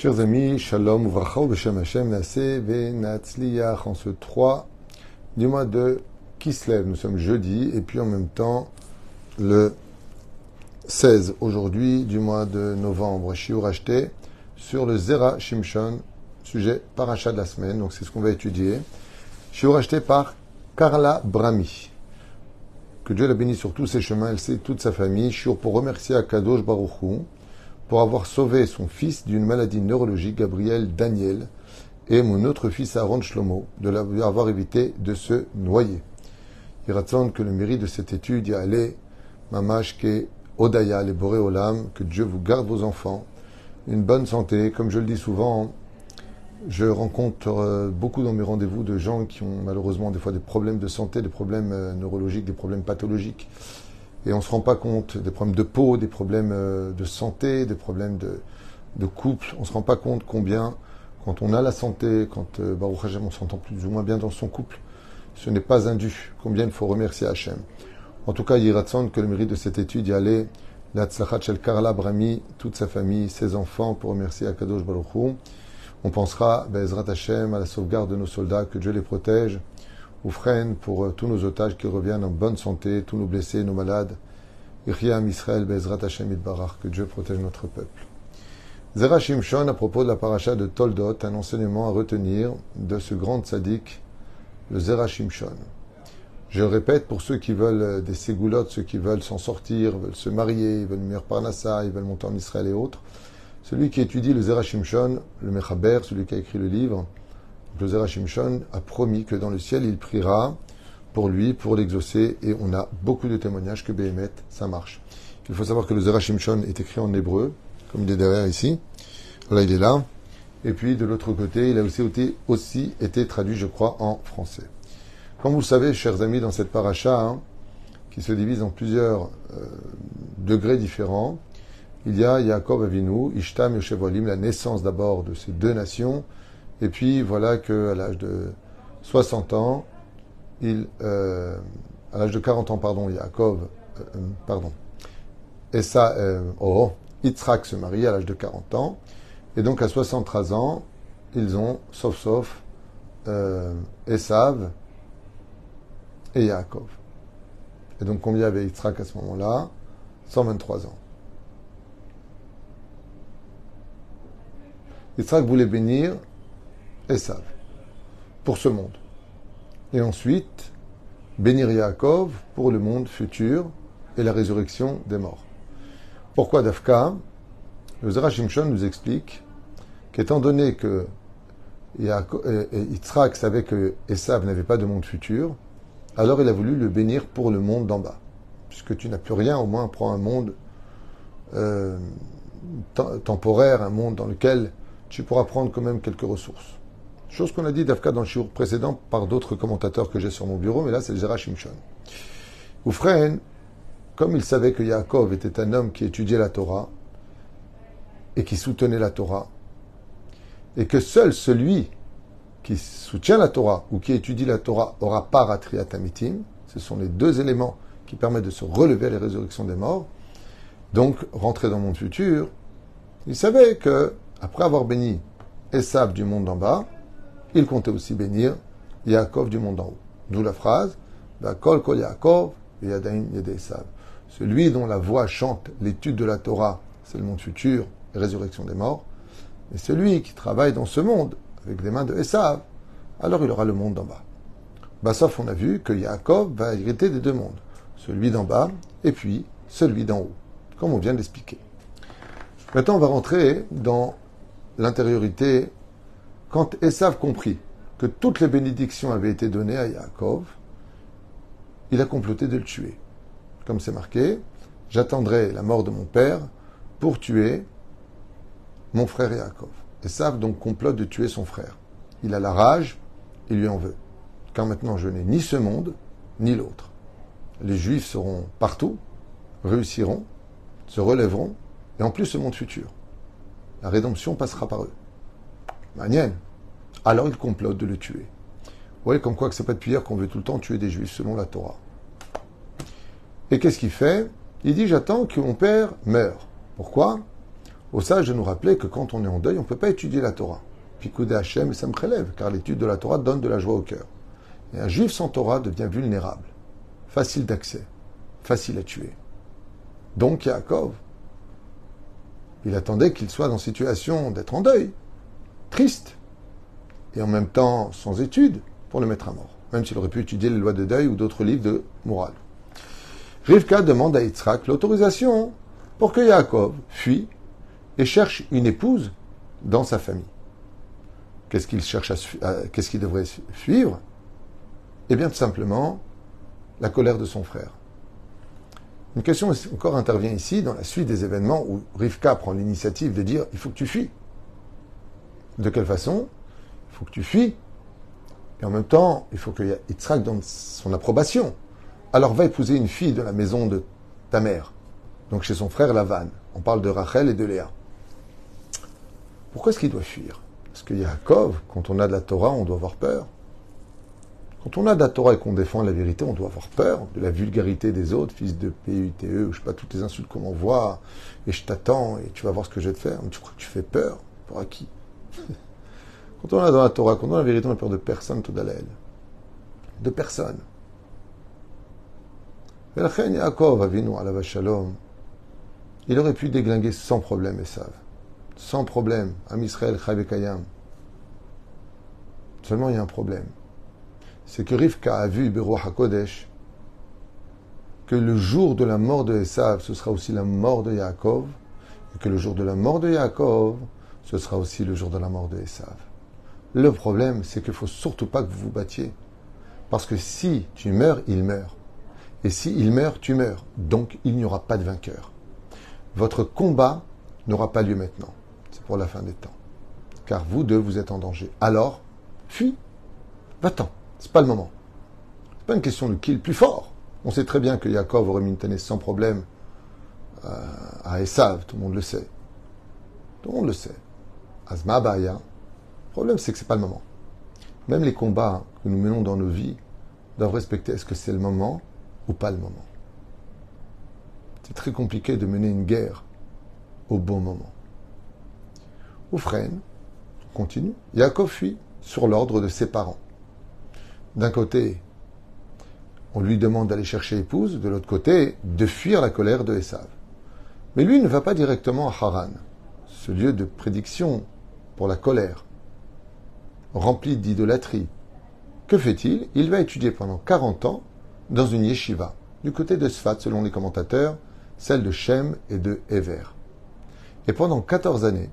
Chers amis, Shalom, Uvracha, Beshem Hashem, Nase, Venatzliach, en ce 3 du mois de Kislev. Nous sommes jeudi, et puis en même temps, le 16 aujourd'hui du mois de novembre, Shiur acheté sur le Zera Shimshon, sujet paracha de la semaine, donc c'est ce qu'on va étudier. Shiur acheté par Carla Brami. Que Dieu la bénisse sur tous ses chemins, elle sait toute sa famille. Shiur pour remercier Akadosh Baruchou pour avoir sauvé son fils d'une maladie neurologique, Gabriel Daniel, et mon autre fils Aaron Shlomo, de l'avoir évité de se noyer. Il raconte que le mérite de cette étude y Mamash ke Odaya, les Boré Olam, que Dieu vous garde vos enfants, une bonne santé. Comme je le dis souvent, je rencontre euh, beaucoup dans mes rendez-vous de gens qui ont malheureusement des fois des problèmes de santé, des problèmes euh, neurologiques, des problèmes pathologiques. Et on ne se rend pas compte des problèmes de peau, des problèmes euh, de santé, des problèmes de, couple. On ne se rend pas compte combien, quand on a la santé, quand euh, Baruch Hashem, on s'entend plus ou moins bien dans son couple, ce n'est pas indu. Combien il faut remercier Hachem. En tout cas, Yiratson, que le mérite de cette étude y allait, la Shel Karla Brami, toute sa famille, ses enfants, pour remercier Akadosh Baruch Hu. On pensera, Bezrat Hashem, à la sauvegarde de nos soldats, que Dieu les protège freine pour euh, tous nos otages qui reviennent en bonne santé, tous nos blessés, nos malades. Iriam Israël Bezrat Hashem Barar, que Dieu protège notre peuple. Zera Shimshon, à propos de la paracha de Toldot, un enseignement à retenir de ce grand sadique, le Zera Shimshon. Je le répète pour ceux qui veulent euh, des ségoulottes, ceux qui veulent s'en sortir, veulent se marier, ils veulent une meilleure parnassa, ils veulent monter en Israël et autres. Celui qui étudie le Zera Shimshon, le Mechaber, celui qui a écrit le livre, Zera Shimshon a promis que dans le ciel, il priera pour lui, pour l'exaucer, et on a beaucoup de témoignages que Béhémet, ça marche. Il faut savoir que le Zera Shimshon est écrit en hébreu, comme il est derrière ici. Là, il est là. Et puis, de l'autre côté, il a aussi été, aussi été traduit, je crois, en français. Comme vous le savez, chers amis, dans cette paracha, hein, qui se divise en plusieurs euh, degrés différents, il y a Yaakov Avinu, Ishtam Yoshevolim, la naissance d'abord de ces deux nations, et puis voilà qu'à l'âge de 60 ans, il, euh, à l'âge de 40 ans, pardon, Yaakov, euh, euh, pardon, et ça, oh, Yitzhak se marie à l'âge de 40 ans, et donc à 73 ans, ils ont, sauf sauf, Esav et Yaakov. Et donc combien avait Yitzhak à ce moment-là? 123 ans. Yitzhak voulait bénir Esav, pour ce monde. Et ensuite, bénir Yaakov pour le monde futur et la résurrection des morts. Pourquoi Dafka? Le Zerachimshon nous explique qu'étant donné que Yitzhak savait que Esav n'avait pas de monde futur, alors il a voulu le bénir pour le monde d'en bas. Puisque tu n'as plus rien, au moins prends un monde euh, temporaire, un monde dans lequel tu pourras prendre quand même quelques ressources. Chose qu'on a dit d'Afka dans le jour précédent par d'autres commentateurs que j'ai sur mon bureau, mais là c'est le Zera Shimshon. Oufren, comme il savait que Yaakov était un homme qui étudiait la Torah et qui soutenait la Torah, et que seul celui qui soutient la Torah ou qui étudie la Torah aura part à Triatamitim, ce sont les deux éléments qui permettent de se relever à la résurrection des morts, donc rentrer dans le monde futur, il savait que, après avoir béni Esav du monde d'en bas, il comptait aussi bénir Yaakov du monde en haut. D'où la phrase Kol Kol Yaakov Celui dont la voix chante l'étude de la Torah, c'est le monde futur, résurrection des morts. Et celui qui travaille dans ce monde avec les mains de Esav, alors il aura le monde d'en bas. Bah, sauf on a vu que Yaakov va hériter des deux mondes, celui d'en bas et puis celui d'en haut, comme on vient de l'expliquer. Maintenant, on va rentrer dans l'intériorité quand Esav comprit que toutes les bénédictions avaient été données à Yaakov, il a comploté de le tuer. Comme c'est marqué, j'attendrai la mort de mon père pour tuer mon frère Yaakov. Esav donc complote de tuer son frère. Il a la rage, il lui en veut. Car maintenant je n'ai ni ce monde, ni l'autre. Les Juifs seront partout, réussiront, se relèveront, et en plus ce monde futur. La rédemption passera par eux. Alors il complote de le tuer. Vous voyez comme quoi que c'est pas depuis hier qu'on veut tout le temps tuer des juifs selon la Torah. Et qu'est-ce qu'il fait? Il dit j'attends que mon père meure. Pourquoi? Au sage de nous rappeler que quand on est en deuil, on ne peut pas étudier la Torah. Picoudé Hachem et ça me prélève, car l'étude de la Torah donne de la joie au cœur. Et un juif sans Torah devient vulnérable, facile d'accès, facile à tuer. Donc Yaakov, il attendait qu'il soit dans situation d'être en deuil, et en même temps sans étude, pour le mettre à mort, même s'il aurait pu étudier les lois de deuil ou d'autres livres de morale. Rivka demande à Yitzhak l'autorisation pour que Yaakov fuit et cherche une épouse dans sa famille. Qu'est-ce qu'il cherche à, qu'est-ce qu'il devrait suivre? Eh bien, tout simplement, la colère de son frère. Une question encore intervient ici dans la suite des événements où Rivka prend l'initiative de dire il faut que tu fuis? De quelle façon Il faut que tu fuis. Et en même temps, il faut que Yitzhak donne son approbation. Alors va épouser une fille de la maison de ta mère, donc chez son frère Lavan. On parle de Rachel et de Léa. Pourquoi est-ce qu'il doit fuir? Parce que Yaakov, quand on a de la Torah, on doit avoir peur. Quand on a de la Torah et qu'on défend la vérité, on doit avoir peur de la vulgarité des autres, fils de PUTE, ou je sais pas, toutes les insultes qu'on m'envoie, et je t'attends, et tu vas voir ce que je vais te faire. Tu crois que tu fais peur? Pour qui? Quand on a dans la Torah, quand on a la vérité, on a peur de personne, tout d'Alel. De personne. Il aurait pu déglinguer sans problème Esav sans problème. Am Israël, Kayam. Seulement, il y a un problème. C'est que Rivka a vu, Beruach HaKodesh, que le jour de la mort de Esav, ce sera aussi la mort de Yaakov, et que le jour de la mort de Yaakov, ce sera aussi le jour de la mort de Esav. Le problème, c'est qu'il ne faut surtout pas que vous vous battiez. Parce que si tu meurs, il meurt. Et si il meurt, tu meurs. Donc, il n'y aura pas de vainqueur. Votre combat n'aura pas lieu maintenant pour la fin des temps. Car vous deux, vous êtes en danger. Alors, fuis. Va-t'en. C'est pas le moment. C'est pas une question de qui le plus fort. On sait très bien que Yaakov aurait mis une sans problème euh, à Esav, tout le monde le sait. Tout le monde le sait. Azma Baya. Le problème, c'est que c'est pas le moment. Même les combats que nous menons dans nos vies doivent respecter est-ce que c'est le moment ou pas le moment. C'est très compliqué de mener une guerre au bon moment. Oufren continue. Yaakov fuit sur l'ordre de ses parents. D'un côté, on lui demande d'aller chercher épouse, de l'autre côté, de fuir la colère de Esav. Mais lui ne va pas directement à Haran, ce lieu de prédiction pour la colère, rempli d'idolâtrie. Que fait-il? Il va étudier pendant 40 ans dans une yeshiva, du côté de Sfat, selon les commentateurs, celle de Shem et de Ever. Et pendant 14 années,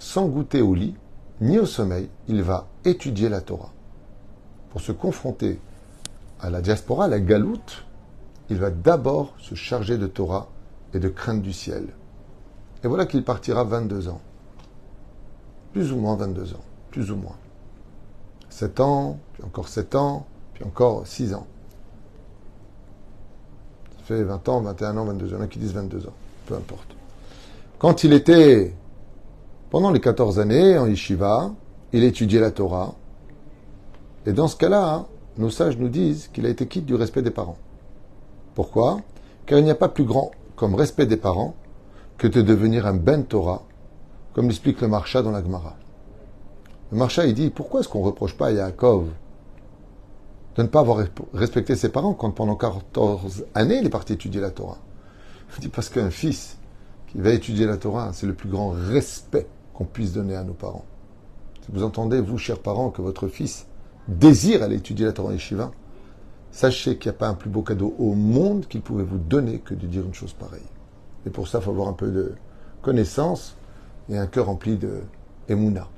sans goûter au lit, ni au sommeil, il va étudier la Torah. Pour se confronter à la diaspora, à la galoute, il va d'abord se charger de Torah et de crainte du ciel. Et voilà qu'il partira 22 ans. Plus ou moins 22 ans. Plus ou moins. 7 ans, puis encore 7 ans, puis encore 6 ans. Ça fait 20 ans, 21 ans, 22 ans. Il y en a qui disent 22 ans. Peu importe. Quand il était pendant les 14 années en yeshiva, il étudiait la Torah. Et dans ce cas-là, nos sages nous disent qu'il a été quitte du respect des parents. Pourquoi? Car il n'y a pas plus grand comme respect des parents que de devenir un ben Torah, comme l'explique le Marcha dans la Gemara. Le Marcha, il dit, pourquoi est-ce qu'on ne reproche pas à Yaakov de ne pas avoir respecté ses parents quand pendant 14 années il est parti étudier la Torah? Il dit, parce qu'un fils qui va étudier la Torah, c'est le plus grand respect qu'on puisse donner à nos parents. Si vous entendez, vous, chers parents, que votre fils désire aller étudier la Torah Yeshiva, sachez qu'il n'y a pas un plus beau cadeau au monde qu'il pouvait vous donner que de dire une chose pareille. Et pour ça, il faut avoir un peu de connaissance et un cœur rempli de émouna.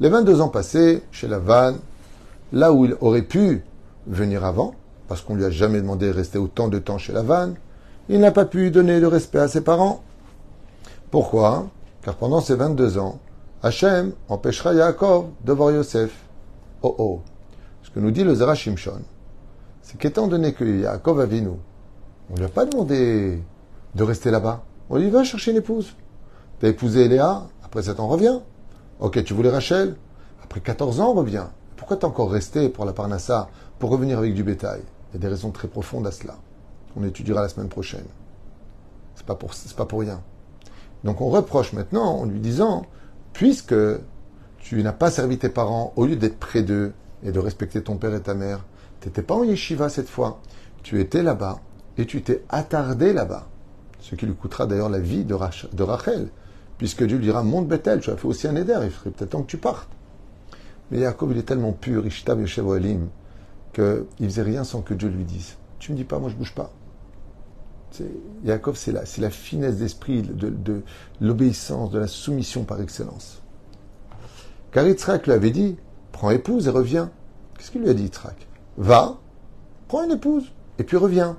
Les 22 ans passés chez Lavan, là où il aurait pu venir avant, parce qu'on lui a jamais demandé de rester autant de temps chez Lavan, il n'a pas pu donner de respect à ses parents. Pourquoi? Car pendant ces 22 ans, Hachem empêchera Yaakov de voir Yosef. Oh oh. Ce que nous dit le Zara Shimshon, c'est qu'étant donné que Yaakov a nous, on ne lui a pas demandé de rester là-bas. On lui va chercher une épouse. Tu as épousé Léa, après 7 ans, reviens. Ok, tu voulais Rachel, après 14 ans, reviens. Pourquoi t'es encore resté pour la Parnassa, pour revenir avec du bétail? Il y a des raisons très profondes à cela. On étudiera la semaine prochaine. C'est pas pas pour rien. Donc on reproche maintenant en lui disant, puisque tu n'as pas servi tes parents, au lieu d'être près d'eux et de respecter ton père et ta mère, tu n'étais pas en yeshiva cette fois, tu étais là-bas et tu t'es attardé là-bas. Ce qui lui coûtera d'ailleurs la vie de, Rachel, puisque Dieu lui dira, monte Bethel, tu as fait aussi un éder, il serait peut-être temps que tu partes. Mais Jacob, il est tellement pur, Ishtab Yeshev Elim, qu'il faisait rien sans que Dieu lui dise. Tu me dis pas, moi je bouge pas. Jacob, c'est la, la finesse d'esprit, de, l'obéissance, de la soumission par excellence. Car Yitzhak lui avait dit, prends épouse et reviens. Qu'est-ce qu'il lui a dit Yitzhak? Va, prends une épouse, et puis reviens.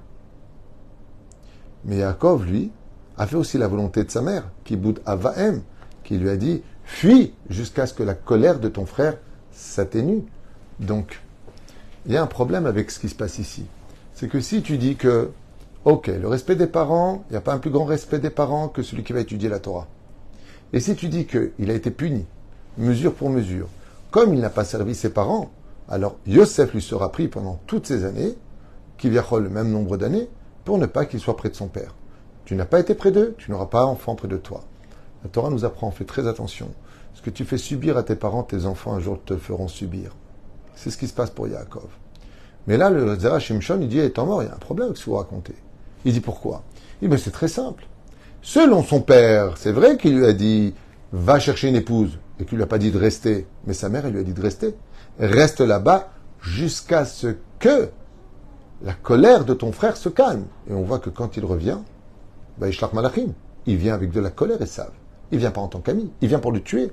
Mais Yaakov, lui, a fait aussi la volonté de sa mère, qui Avaem, qui lui a dit Fuis jusqu'à ce que la colère de ton frère s'atténue. Donc, il y a un problème avec ce qui se passe ici. C'est que si tu dis que, ok, le respect des parents, il n'y a pas un plus grand respect des parents que celui qui va étudier la Torah. Et si tu dis qu'il a été puni, mesure pour mesure, comme il n'a pas servi ses parents, alors Yosef lui sera pris pendant toutes ces années, qui viendra le même nombre d'années, pour ne pas qu'il soit près de son père. Tu n'as pas été près d'eux, tu n'auras pas enfant près de toi. La Torah nous apprend, fais très attention. Ce que tu fais subir à tes parents, tes enfants un jour te feront subir. C'est ce qui se passe pour Yaakov. Mais là, le Zera Shimshon, il dit, étant mort, il y a un problème avec ce que vous racontez. Il dit pourquoi? Il dit, c'est très simple. Selon son père, c'est vrai qu'il lui a dit, va chercher une épouse, et qu'il lui a pas dit de rester. Mais sa mère, elle lui a dit de rester. Reste là-bas jusqu'à ce que la colère de ton frère se calme. Et on voit que quand il revient, bah, Malachim, il vient avec de la colère et savent. Il vient pas en tant qu'ami, il vient pour le tuer.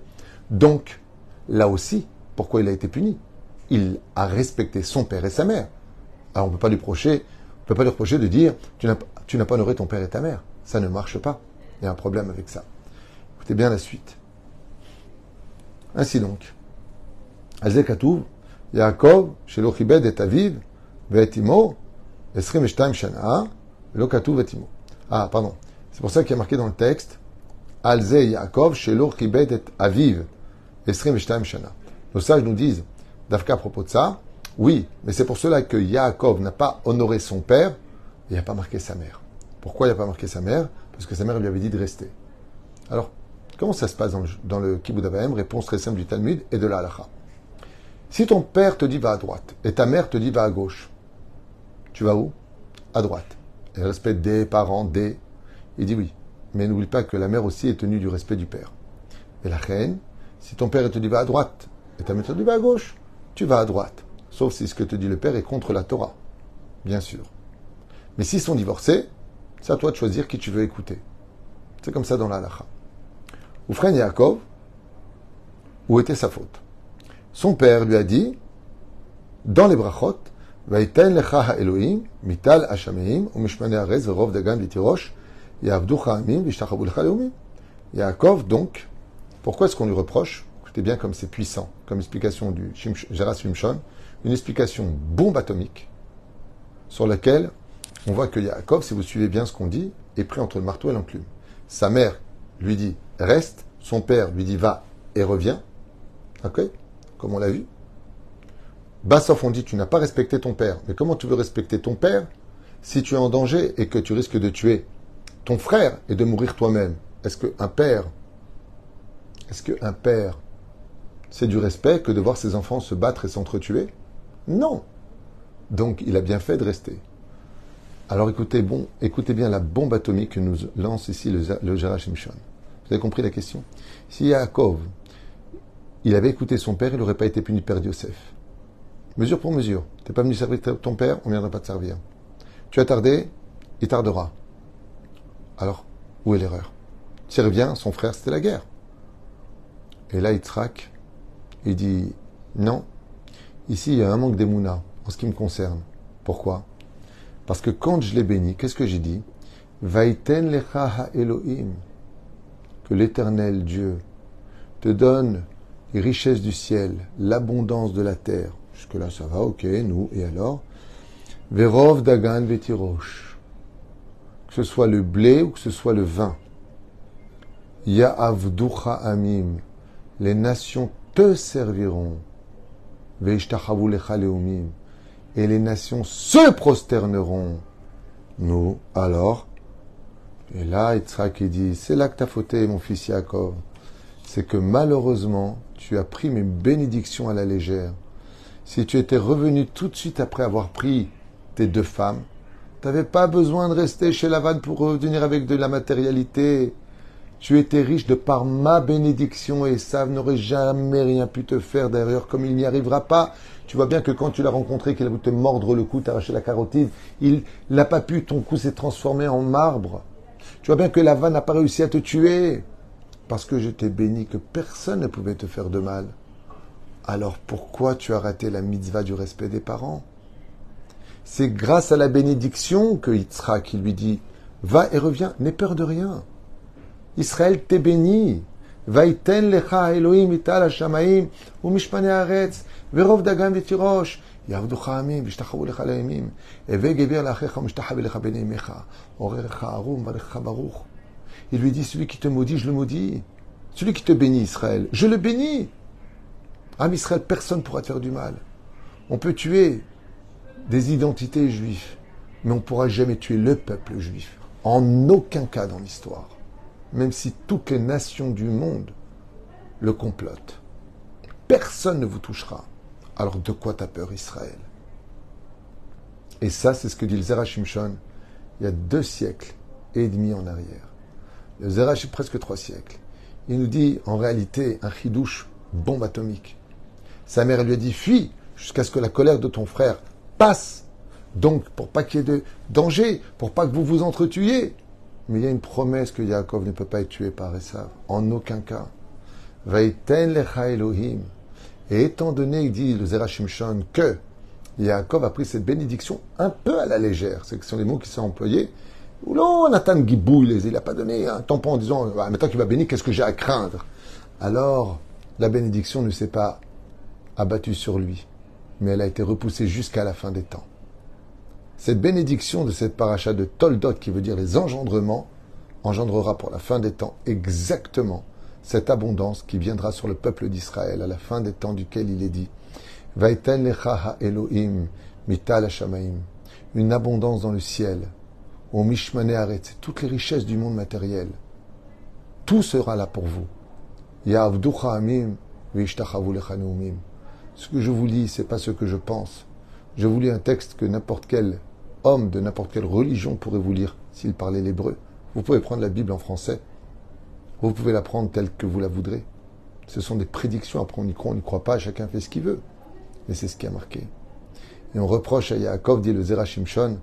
Donc, là aussi, pourquoi il a été puni? Il a respecté son père et sa mère. Alors on ne peut pas lui reprocher, on peut pas lui reprocher de dire tu n'as pas honoré ton père et ta mère. Ça ne marche pas. Il y a un problème avec ça. Écoutez bien la suite. Ainsi donc, Azekatouv, Yaakov, chez l'Ochibed et Aviv, Vetimo, Esrim Shana, Lokatouv Vetimo. Ah, pardon. C'est pour ça qu'il y a marqué dans le texte, Alze Yaakov, Shelo Chibed et Aviv, Esrim Shana. Nos sages nous disent, Dafka à propos de ça, oui, mais c'est pour cela que Yaakov n'a pas honoré son père, et n'a pas marqué sa mère. Pourquoi il n'a pas marqué sa mère? Parce que sa mère lui avait dit de rester. Alors, comment ça se passe dans le, dans le Réponse très simple du Talmud et de la halacha. Si ton père te dit va à droite et ta mère te dit va à gauche, tu vas où? À droite. Et le respect des parents, des. Il dit oui. Mais n'oublie pas que la mère aussi est tenue du respect du père. Et la reine, si ton père te dit va à droite et ta mère te dit va à gauche, tu vas à droite. Sauf si ce que te dit le père est contre la Torah. Bien sûr. Mais s'ils sont divorcés, c'est à toi de choisir qui tu veux écouter. C'est comme ça dans la halakha. Oufren Yaakov, où était sa faute? Son père lui a dit, dans les brachot, Yaakov, donc, pourquoi est-ce qu'on lui reproche? Écoutez bien comme c'est puissant, comme explication du Geras Shimshon, une explication bombe atomique sur laquelle on voit que Yaakov, si vous suivez bien ce qu'on dit, est pris entre le marteau et l'enclume. Sa mère lui dit reste, son père lui dit va et reviens. Ok? Comme on l'a vu. Bassoff, on dit tu n'as pas respecté ton père. Mais comment tu veux respecter ton père si tu es en danger et que tu risques de tuer ton frère et de mourir toi-même? Est-ce qu'un père, est-ce qu'un père, c'est du respect que de voir ses enfants se battre et s'entretuer? Non. Donc il a bien fait de rester. Alors écoutez, bon, écoutez bien la bombe atomique que nous lance ici le, le. Vous avez compris la question? Si Yaakov, il avait écouté son père, il n'aurait pas été puni Père Yosef. Mesure pour mesure. Tu n'es pas venu servir ton père, on viendra pas te servir. Tu as tardé, il tardera. Alors, où est l'erreur? S'il revient, son frère, c'était la guerre. Et là, il traque. Il dit, non, ici, il y a un manque d'émouna en ce qui me concerne. Pourquoi? Parce que quand je l'ai béni, qu'est-ce que j'ai dit? Vaiten lecha Elohim. Que l'éternel Dieu te donne les richesses du ciel, l'abondance de la terre, Jusque-là, ça va, ok, nous, et alors? Verov Dagan Vetirosh. Que ce soit le blé ou que ce soit le vin. Ya'avducha Amim. Les nations te serviront. leumim. Et les nations se prosterneront. Nous, alors, Et là, Yitzhak, il dit, c'est là que t'as fauté, mon fils Yaakov. C'est que malheureusement, tu as pris mes bénédictions à la légère. Si tu étais revenu tout de suite après avoir pris tes deux femmes, tu n'avais pas besoin de rester chez Lavan pour revenir avec de la matérialité. Tu étais riche de par ma bénédiction et ça n'aurait jamais rien pu te faire. D'ailleurs, comme il n'y arrivera pas, tu vois bien que quand tu l'as rencontré, qu'il a voulu te mordre le cou, t'arracher la carotide, il n'a pas pu, ton cou s'est transformé en marbre. Tu vois bien que Lavan n'a pas réussi à te tuer parce que je t'ai béni que personne ne pouvait te faire de mal Alors pourquoi tu as raté la mitzvah du respect des parents C'est grâce à la bénédiction que Yitzhak qui lui dit Va et reviens, n'aie peur de rien. Israël t'est béni. Vaiten lecha Elohim ital hashamaim umishpane haaretz verov dagam v'tirosh יעבדוך העמים וישתחוו לך לימים. הווה גבר לאחיך ומשתחווה לך בין ימיך. עוררך ערום וברכך ברוך. Il lui dit, celui qui te maudit, je le maudis. Celui qui te bénit, Israël, je le bénis. Âme Israël, personne ne pourra te faire du mal. On peut tuer des identités juives, mais on ne pourra jamais tuer le peuple juif. En aucun cas dans l'histoire. Même si toutes les nations du monde le complotent. Personne ne vous touchera. Alors de quoi t'as peur, Israël? Et ça, c'est ce que dit le Zerachimshon il y a deux siècles et demi en arrière. Le Zerach, presque trois siècles. Il nous dit en réalité un chidouche bombe atomique. Sa mère lui a dit fuis jusqu'à ce que la colère de ton frère passe. Donc, pour pas qu'il y ait de danger, pour pas que vous vous entretuiez. Mais il y a une promesse que Yaakov ne peut pas être tué par Esav. En aucun cas. Vaiten lecha Elohim. Et étant donné, il dit le Zerachimshon, que Yaakov a pris cette bénédiction un peu à la légère, ce sont les mots qui sont employés, non, Nathan il n'a pas donné un tampon en disant ah, Maintenant qu'il m'a béni, qu'est-ce que j'ai à craindre? Alors, la bénédiction ne s'est pas abattue sur lui, mais elle a été repoussée jusqu'à la fin des temps. Cette bénédiction de cette paracha de Toldot, qui veut dire les engendrements, engendrera pour la fin des temps exactement cette abondance qui viendra sur le peuple d'Israël à la fin des temps duquel il est dit Vaiten lecha Elohim mital une abondance dans le ciel, au Mishmane Aret, toutes les richesses du monde matériel. Tout sera là pour vous. amim Ce que je vous lis, c'est pas ce que je pense. Je vous lis un texte que n'importe quel homme de n'importe quelle religion pourrait vous lire s'il parlait l'hébreu. Vous pouvez prendre la Bible en français. Vous pouvez la prendre telle que vous la voudrez. Ce sont des prédictions. Après, on y croit, on n'y croit pas. Chacun fait ce qu'il veut. Mais c'est ce qui a marqué. Et on reproche à Yaakov, dit le Zerachimshon,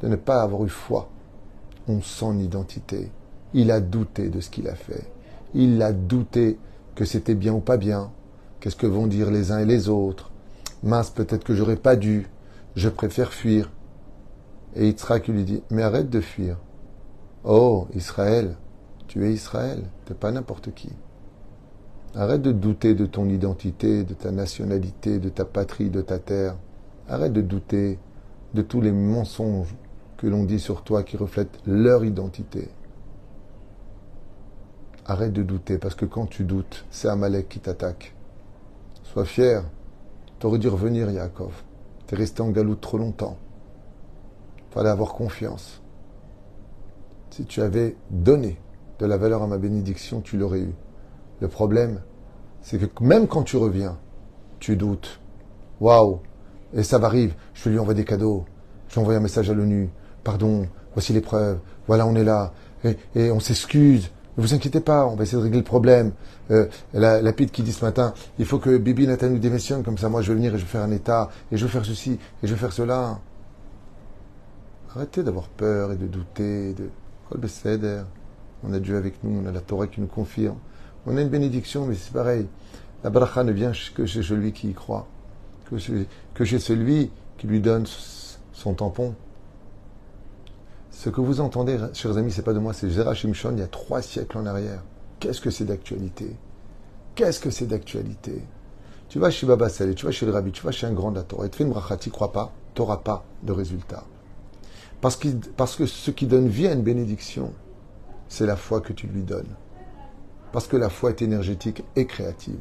de ne pas avoir eu foi en son identité. Il a douté de ce qu'il a fait. Il a douté que c'était bien ou pas bien. Qu'est-ce que vont dire les uns et les autres? Mince, peut-être que j'aurais pas dû. Je préfère fuir. Et Yitzhak lui dit, mais arrête de fuir. Oh, Israël, tu es Israël, tu n'es pas n'importe qui. Arrête de douter de ton identité, de ta nationalité, de ta patrie, de ta terre. Arrête de douter de tous les mensonges que l'on dit sur toi qui reflètent leur identité. Arrête de douter, parce que quand tu doutes, c'est Amalek qui t'attaque. Sois fier. T'aurais dû revenir, Yaakov. T'es resté en galoute trop longtemps. Fallait avoir confiance. Si tu avais donné de la valeur à ma bénédiction, tu l'aurais eu. Le problème, c'est que même quand tu reviens, tu doutes. Waouh Et ça arrive, je lui envoie des cadeaux. Je lui envoie un message à l'ONU pardon, voici les preuves, voilà, on est là, et, on s'excuse. Ne vous inquiétez pas, on va essayer de régler le problème. Euh, la, la qui dit ce matin, il faut que Bibi Nathan nous démissionne, comme ça moi je vais venir et je vais faire un état, et je vais faire ceci, et je vais faire cela. Arrêtez d'avoir peur et de douter. De... On a Dieu avec nous, on a la Torah qui nous confirme. On a une bénédiction, mais c'est pareil. La bracha ne vient que chez celui qui y croit, que chez celui qui lui donne son tampon. Ce que vous entendez, chers amis, c'est pas de moi, c'est Zerachim Shon il y a trois siècles en arrière. Qu'est-ce que c'est d'actualité? Qu'est-ce que c'est d'actualité? Tu vas chez Baba tu vas chez le Rabbi, tu vas chez un grand dator, et tu fais une tu crois pas, tu n'auras pas de résultat. Parce, parce que ce qui donne vie à une bénédiction, c'est la foi que tu lui donnes. Parce que la foi est énergétique et créative.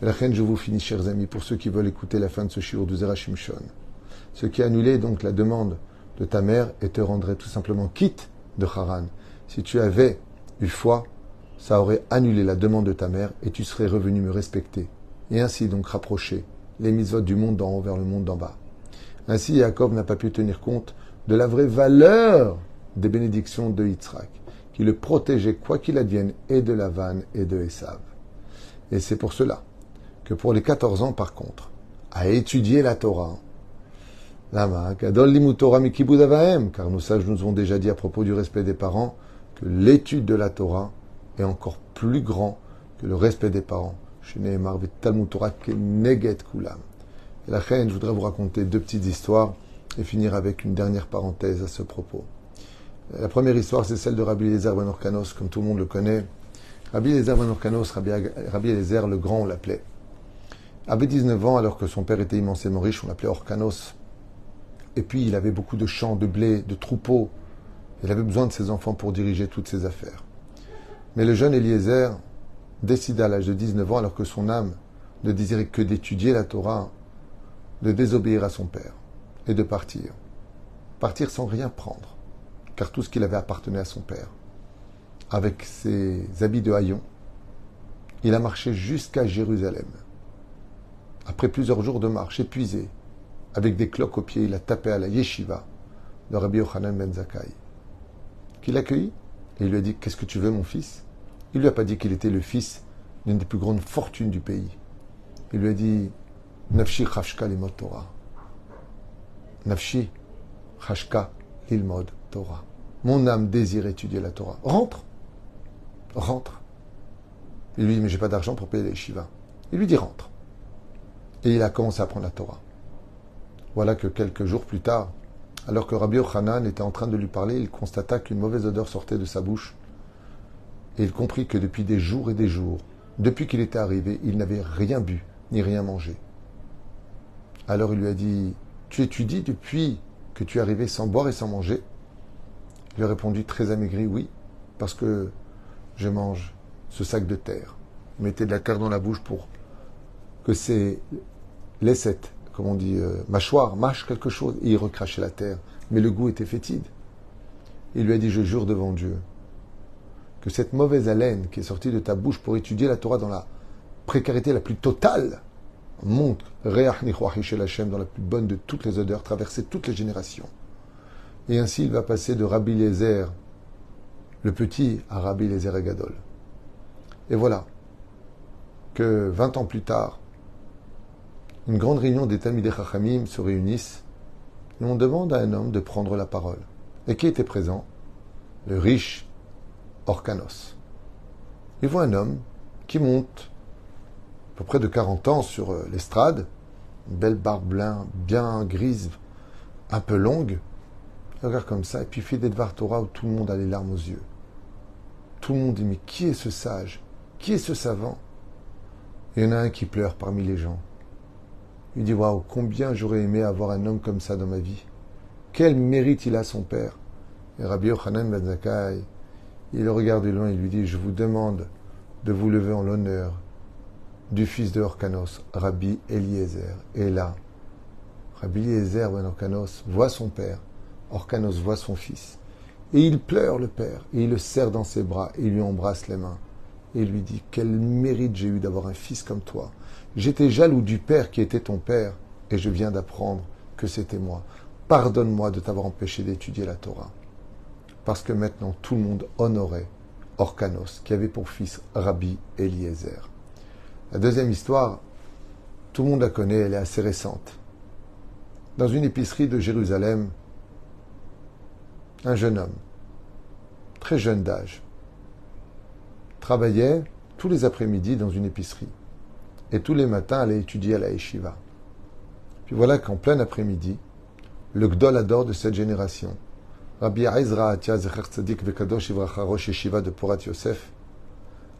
La reine, je vous finis, chers amis, pour ceux qui veulent écouter la fin de ce shiur du Zerachim Shon. Ce qui a annulé donc la demande de ta mère et te rendrait tout simplement quitte de Haran. Si tu avais eu foi, ça aurait annulé la demande de ta mère et tu serais revenu me respecter. Et ainsi donc rapprocher les mitzvot du monde d'en haut vers le monde d'en bas. Ainsi, Jacob n'a pas pu tenir compte de la vraie valeur des bénédictions de Yitzhak, qui le protégeait quoi qu'il advienne et de Lavan et de Esav. Et c'est pour cela que pour les 14 ans, par contre, à étudier la Torah, Lama, Gadol Torah car nos sages nous ont déjà dit à propos du respect des parents que l'étude de la Torah est encore plus grand que le respect des parents. Et la reine, je voudrais vous raconter deux petites histoires et finir avec une dernière parenthèse à ce propos. La première histoire, c'est celle de Rabbi Eliezer Ben Orkanos, comme tout le monde le connaît. Rabbi Eliezer Ben Orkanos, Rabbi, Eliezer le Grand, on l'appelait. Avait 19 ans, alors que son père était immensément riche, on l'appelait Orkanos. Et puis, il avait beaucoup de champs, de blé, de troupeaux. Il avait besoin de ses enfants pour diriger toutes ses affaires. Mais le jeune Eliezer décida à l'âge de 19 ans, alors que son âme ne désirait que d'étudier la Torah, de désobéir à son père et de partir. Partir sans rien prendre, car tout ce qu'il avait appartenait à son père. Avec ses habits de haillons, il a marché jusqu'à Jérusalem. Après plusieurs jours de marche, épuisé, avec des cloques aux pieds, il a tapé à la yeshiva de Rabbi Yochanan ben Zakkai, qui l'accueillit et il lui a dit Qu'est-ce que tu veux, mon fils? Il lui a pas dit qu'il était le fils d'une des plus grandes fortunes du pays. Il lui a dit Nafshi Chashka Limod Torah. Nafshi Chashka Lilmod Torah. Mon âme désire étudier la Torah. Rentre Rentre. Il lui dit Mais j'ai pas d'argent pour payer les shivas. Il lui dit Rentre. Et il a commencé à apprendre la Torah. Voilà que quelques jours plus tard, alors que Rabbi Yochanan était en train de lui parler, il constata qu'une mauvaise odeur sortait de sa bouche. Et il comprit que depuis des jours et des jours, depuis qu'il était arrivé, il n'avait rien bu, ni rien mangé. Alors il lui a dit Tu étudies depuis que tu es arrivé sans boire et sans manger? Il lui a répondu très amaigri Oui, parce que je mange ce sac de terre. Mettait de la terre dans la bouche pour que ces laissettes comme on dit, euh, mâchoire, mâche quelque chose, et il recrachait la terre. Mais le goût était fétide. Il lui a dit, je jure devant Dieu, que cette mauvaise haleine qui est sortie de ta bouche pour étudier la Torah dans la précarité la plus totale, monte, Hashem, dans la plus bonne de toutes les odeurs, traverser toutes les générations. Et ainsi, il va passer de Rabbi Lézer, le petit, à Rabbi Lézer Gadol. Et voilà que 20 ans plus tard, une grande réunion des Talmidei Chachamim se réunissent et on demande à un homme de prendre la parole. Et qui était présent? Le riche Orkanos. Il voit un homme qui monte, à peu près de 40 ans, sur euh, l'estrade, une belle barbe blanc, bien grise, un peu longue. Il regarde comme ça, et puis fait des Torah où tout le monde a les larmes aux yeux. Tout le monde dit Mais qui est ce sage? Qui est ce savant? Il y en a un qui pleure parmi les gens. Il dit Waouh, combien j'aurais aimé avoir un homme comme ça dans ma vie. Quel mérite il a son père. Et Rabbi Yochanan ben Zakkai, il le regarde de loin et lui dit Je vous demande de vous lever en l'honneur du fils de Orkanos, Rabbi Eliezer. Et là, Rabbi Eliezer ben Orkanos voit son père, Orkanos voit son fils. Et il pleure le père, et il le serre dans ses bras, et il lui embrasse les mains. Et lui dit Quel mérite j'ai eu d'avoir un fils comme toi. J'étais jaloux du père qui était ton père, et je viens d'apprendre que c'était moi. Pardonne-moi de t'avoir empêché d'étudier la Torah. Parce que maintenant tout le monde honorait Orkanos, qui avait pour fils Rabbi Eliezer. La deuxième histoire, tout le monde la connaît, elle est assez récente. Dans une épicerie de Jérusalem, un jeune homme, très jeune d'âge, travaillait tous les après-midi dans une épicerie et tous les matins allait étudier à la yeshiva. Puis voilà qu'en plein après-midi, le Gdol Ador de cette génération, Rabbi Aizra Atia Zecher Tzadik Vekadosh Ivracha Rosh Yeshiva de Porat Yosef,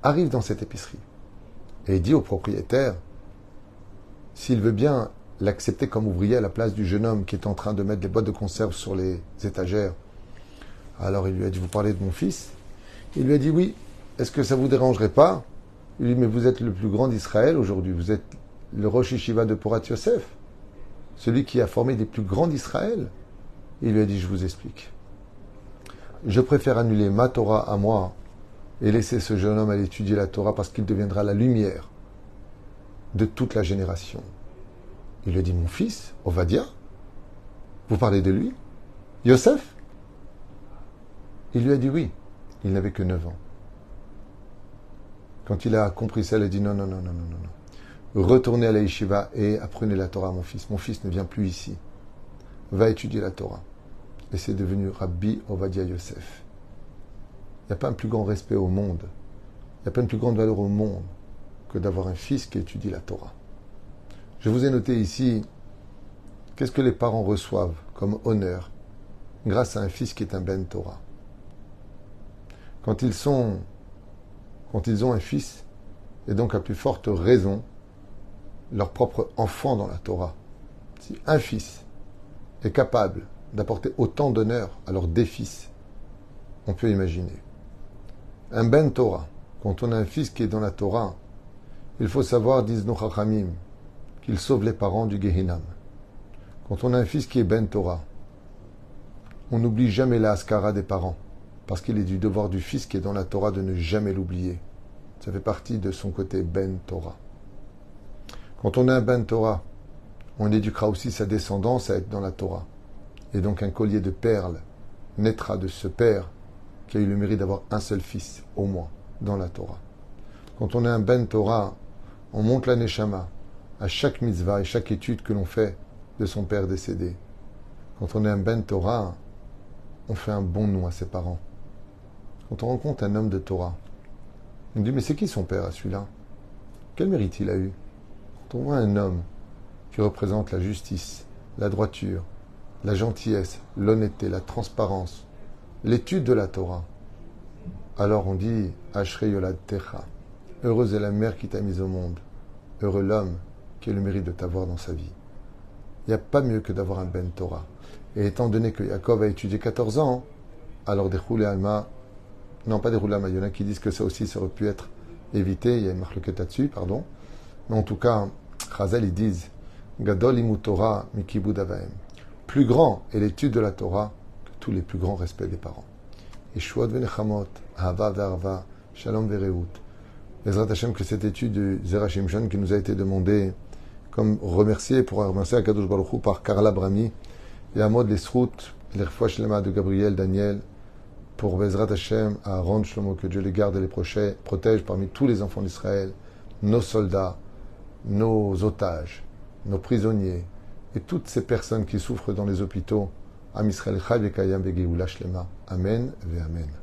arrive dans cette épicerie et dit au propriétaire s'il veut bien l'accepter comme ouvrier à la place du jeune homme qui est en train de mettre des boîtes de conserve sur les étagères. Alors il lui a dit Vous parlez de mon fils? Il lui a dit Oui. Est-ce que ça vous dérangerait pas? Il lui dit, mais vous êtes le plus grand d'Israël aujourd'hui, vous êtes le Rosh Yeshiva de Porat Yosef, celui qui a formé les plus grands d'Israël. Il lui a dit, je vous explique. je préfère annuler ma Torah à moi et laisser ce jeune homme aller étudier la Torah parce qu'il deviendra la lumière de toute la génération. Il lui dit, mon fils, Ovadia, vous parlez de lui? Yosef? Il lui a dit oui. Il n'avait que 9 ans. Quand il a compris ça, il a dit non, non, non, non, non, non. Retournez à la yeshiva et apprenez la Torah mon fils. Mon fils ne vient plus ici. Va étudier la Torah. Et c'est devenu Rabbi Ovadia Yosef. Il n'y a pas un plus grand respect au monde. Il n'y a pas une plus grande valeur au monde que d'avoir un fils qui étudie la Torah. Je vous ai noté ici qu'est-ce que les parents reçoivent comme honneur grâce à un fils qui est un Ben Torah? Quand ils sont, quand ils ont un fils, et donc à plus forte raison, leur propre enfant dans la Torah. Si un fils est capable d'apporter autant d'honneur à leurs deux fils, on peut imaginer. Un Ben Torah, quand on a un fils qui est dans la Torah, il faut savoir, disent nos Chachamim, qu'il sauve les parents du Gehinam. Quand on a un fils qui est Ben Torah, on n'oublie jamais la Askara des parents, parce qu'il est du devoir du fils qui est dans la Torah de ne jamais l'oublier. Ça fait partie de son côté Ben Torah. Quand on a un Ben Torah, on éduquera aussi sa descendance à être dans la Torah. Et donc un collier de perles naîtra de ce père qui a eu le mérite d'avoir un seul fils, au moins, dans la Torah. Quand on a un Ben Torah, on monte la Neshama à chaque mitzvah et chaque étude que l'on fait de son père décédé. Quand on est un Ben Torah, on fait un bon nom à ses parents. Quand on rencontre un homme de Torah, on dit Mais c'est qui son père à celui-là? Quel mérite il a eu? Quand on voit un homme qui représente la justice, la droiture, la gentillesse, l'honnêteté, la transparence, l'étude de la Torah, alors on dit Ashrei Yolad Techa. Heureuse est la mère qui t'a mise au monde. Heureux l'homme qui a le mérite de t'avoir dans sa vie. Il n'y a pas mieux que d'avoir un Ben Torah. Et étant donné que Jacob a étudié 14 ans, alors des roulés Alma, non pas des roulés Alma, il y en a qui disent que ça aussi, ça aurait pu être évité, il y a une marque là-dessus, pardon. Mais en tout cas, Chazal, ils disent, Gadol imu Torah mikibud Plus grand est l'étude de la Torah que tous les plus grands respects des parents. Yeshuot venechamot, hava verva, shalom vereut. Ezrat Hashem, que cette étude du Zerachim Jeune qui nous a été demandée comme remercier, pour remercier Akadosh Baruch par Karla Brami, et Amod Lesrout, les de Gabriel, Daniel, pour Bezrat Hashem, Aaron Shlomo, que Dieu les garde et les protège parmi tous les enfants d'Israël, nos soldats, nos otages, nos prisonniers, et toutes ces personnes qui souffrent dans les hôpitaux. Amen ve Amen.